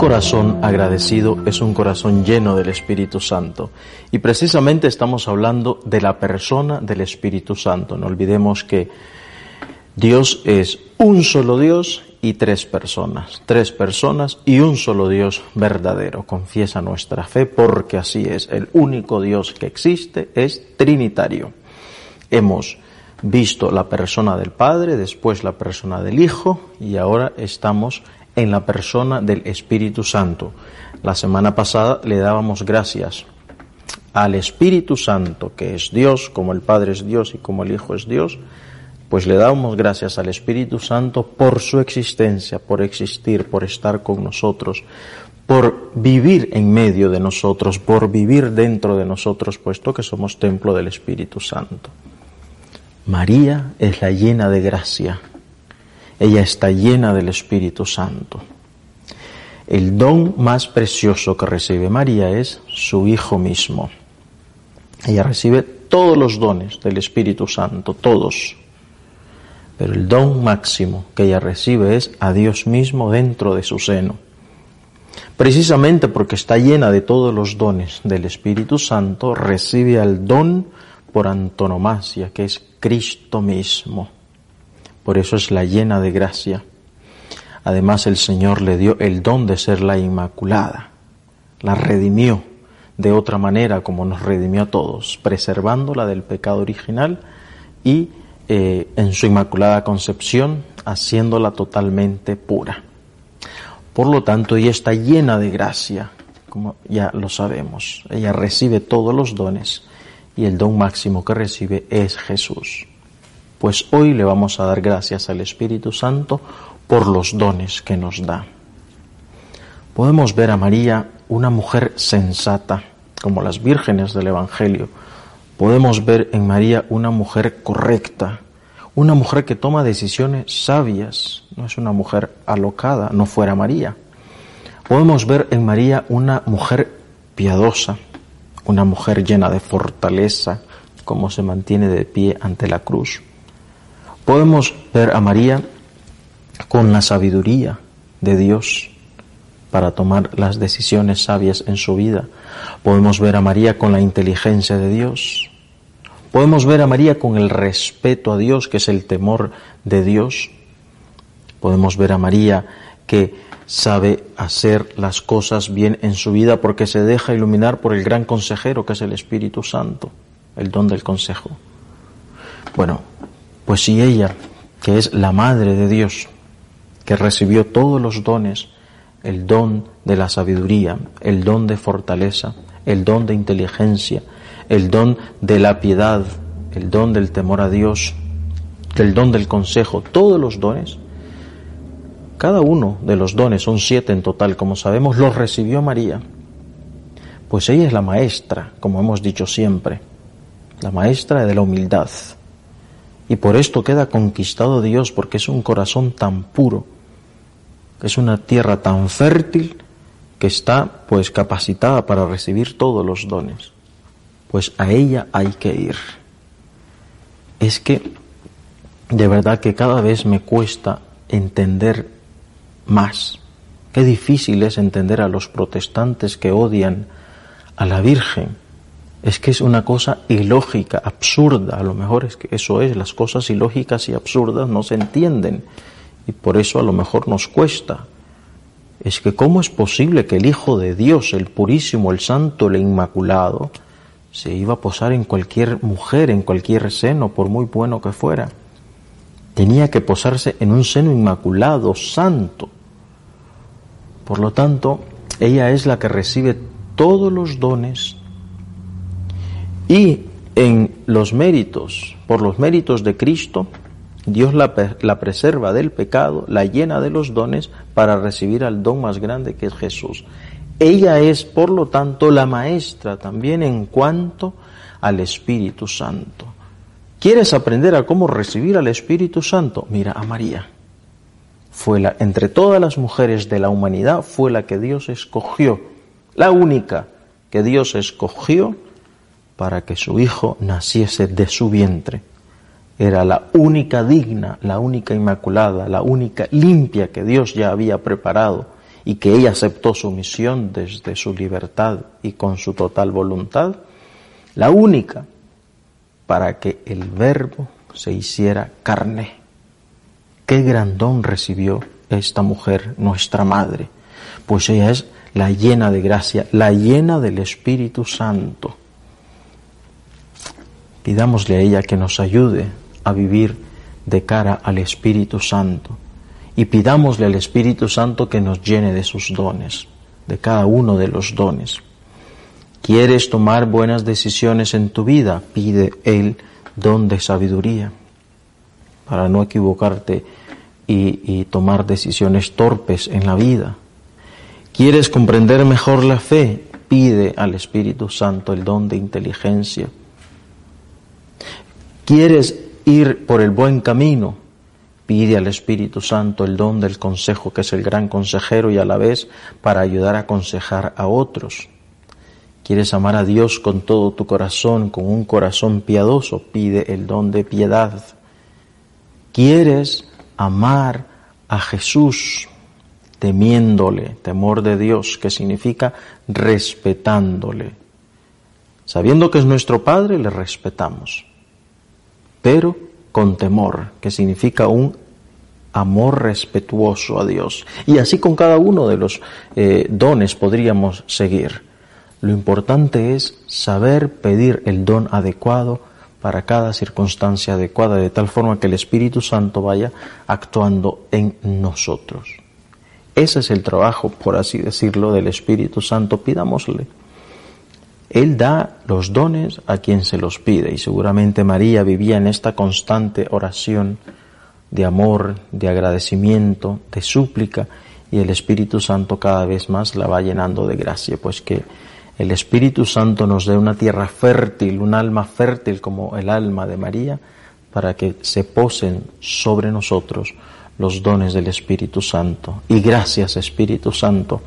corazón agradecido es un corazón lleno del Espíritu Santo. Y precisamente estamos hablando de la persona del Espíritu Santo. No olvidemos que Dios es un solo Dios y tres personas. Tres personas y un solo Dios verdadero. Confiesa nuestra fe porque así es. El único Dios que existe es trinitario. Hemos visto la persona del Padre, después la persona del Hijo y ahora estamos en la persona del Espíritu Santo. La semana pasada le dábamos gracias al Espíritu Santo, que es Dios, como el Padre es Dios y como el Hijo es Dios, pues le damos gracias al Espíritu Santo por su existencia, por existir, por estar con nosotros, por vivir en medio de nosotros, por vivir dentro de nosotros, puesto que somos templo del Espíritu Santo. María es la llena de gracia, ella está llena del Espíritu Santo. El don más precioso que recibe María es su Hijo mismo. Ella recibe todos los dones del Espíritu Santo, todos. Pero el don máximo que ella recibe es a Dios mismo dentro de su seno. Precisamente porque está llena de todos los dones del Espíritu Santo, recibe al don por antonomasia, que es Cristo mismo. Por eso es la llena de gracia. Además el Señor le dio el don de ser la Inmaculada. La redimió de otra manera como nos redimió a todos, preservándola del pecado original y eh, en su Inmaculada Concepción haciéndola totalmente pura. Por lo tanto, ella está llena de gracia, como ya lo sabemos. Ella recibe todos los dones y el don máximo que recibe es Jesús. Pues hoy le vamos a dar gracias al Espíritu Santo por los dones que nos da. Podemos ver a María una mujer sensata, como las vírgenes del Evangelio. Podemos ver en María una mujer correcta, una mujer que toma decisiones sabias, no es una mujer alocada, no fuera María. Podemos ver en María una mujer piadosa, una mujer llena de fortaleza, como se mantiene de pie ante la cruz. Podemos ver a María con la sabiduría de Dios para tomar las decisiones sabias en su vida. Podemos ver a María con la inteligencia de Dios. Podemos ver a María con el respeto a Dios, que es el temor de Dios. Podemos ver a María que sabe hacer las cosas bien en su vida porque se deja iluminar por el gran consejero que es el Espíritu Santo, el don del consejo. Bueno, pues si ella, que es la Madre de Dios, que recibió todos los dones, el don de la sabiduría, el don de fortaleza, el don de inteligencia, el don de la piedad, el don del temor a Dios, el don del consejo, todos los dones, cada uno de los dones, son siete en total, como sabemos, los recibió María. Pues ella es la maestra, como hemos dicho siempre, la maestra de la humildad, y por esto queda conquistado Dios, porque es un corazón tan puro, es una tierra tan fértil que está pues capacitada para recibir todos los dones. Pues a ella hay que ir. Es que de verdad que cada vez me cuesta entender más. Qué difícil es entender a los protestantes que odian a la Virgen es que es una cosa ilógica, absurda. A lo mejor es que eso es, las cosas ilógicas y absurdas no se entienden y por eso a lo mejor nos cuesta. Es que cómo es posible que el Hijo de Dios, el purísimo, el santo, el inmaculado, se iba a posar en cualquier mujer, en cualquier seno, por muy bueno que fuera. Tenía que posarse en un seno inmaculado, santo. Por lo tanto, ella es la que recibe todos los dones, y en los méritos, por los méritos de Cristo, Dios la, la, preserva del pecado, la llena de los dones para recibir al don más grande que es Jesús. Ella es, por lo tanto, la maestra también en cuanto al Espíritu Santo. ¿Quieres aprender a cómo recibir al Espíritu Santo? Mira a María. Fue la, entre todas las mujeres de la humanidad, fue la que Dios escogió, la única que Dios escogió para que su hijo naciese de su vientre. Era la única digna, la única inmaculada, la única limpia que Dios ya había preparado y que ella aceptó su misión desde su libertad y con su total voluntad, la única para que el verbo se hiciera carne. Qué grandón recibió esta mujer, nuestra madre, pues ella es la llena de gracia, la llena del Espíritu Santo. Pidámosle a ella que nos ayude a vivir de cara al Espíritu Santo y pidámosle al Espíritu Santo que nos llene de sus dones, de cada uno de los dones. ¿Quieres tomar buenas decisiones en tu vida? Pide el don de sabiduría para no equivocarte y, y tomar decisiones torpes en la vida. ¿Quieres comprender mejor la fe? Pide al Espíritu Santo el don de inteligencia ¿Quieres ir por el buen camino? Pide al Espíritu Santo el don del consejo, que es el gran consejero y a la vez para ayudar a aconsejar a otros. ¿Quieres amar a Dios con todo tu corazón, con un corazón piadoso? Pide el don de piedad. ¿Quieres amar a Jesús temiéndole, temor de Dios, que significa respetándole? Sabiendo que es nuestro Padre, le respetamos pero con temor, que significa un amor respetuoso a Dios. Y así con cada uno de los eh, dones podríamos seguir. Lo importante es saber pedir el don adecuado para cada circunstancia adecuada, de tal forma que el Espíritu Santo vaya actuando en nosotros. Ese es el trabajo, por así decirlo, del Espíritu Santo. Pidámosle él da los dones a quien se los pide y seguramente María vivía en esta constante oración de amor, de agradecimiento, de súplica y el Espíritu Santo cada vez más la va llenando de gracia, pues que el Espíritu Santo nos dé una tierra fértil, un alma fértil como el alma de María, para que se posen sobre nosotros los dones del Espíritu Santo. Y gracias Espíritu Santo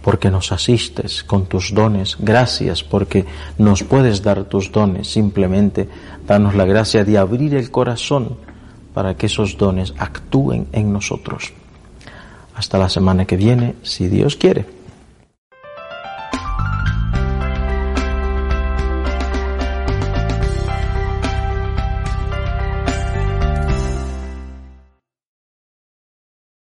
porque nos asistes con tus dones. Gracias porque nos puedes dar tus dones. Simplemente danos la gracia de abrir el corazón para que esos dones actúen en nosotros. Hasta la semana que viene, si Dios quiere.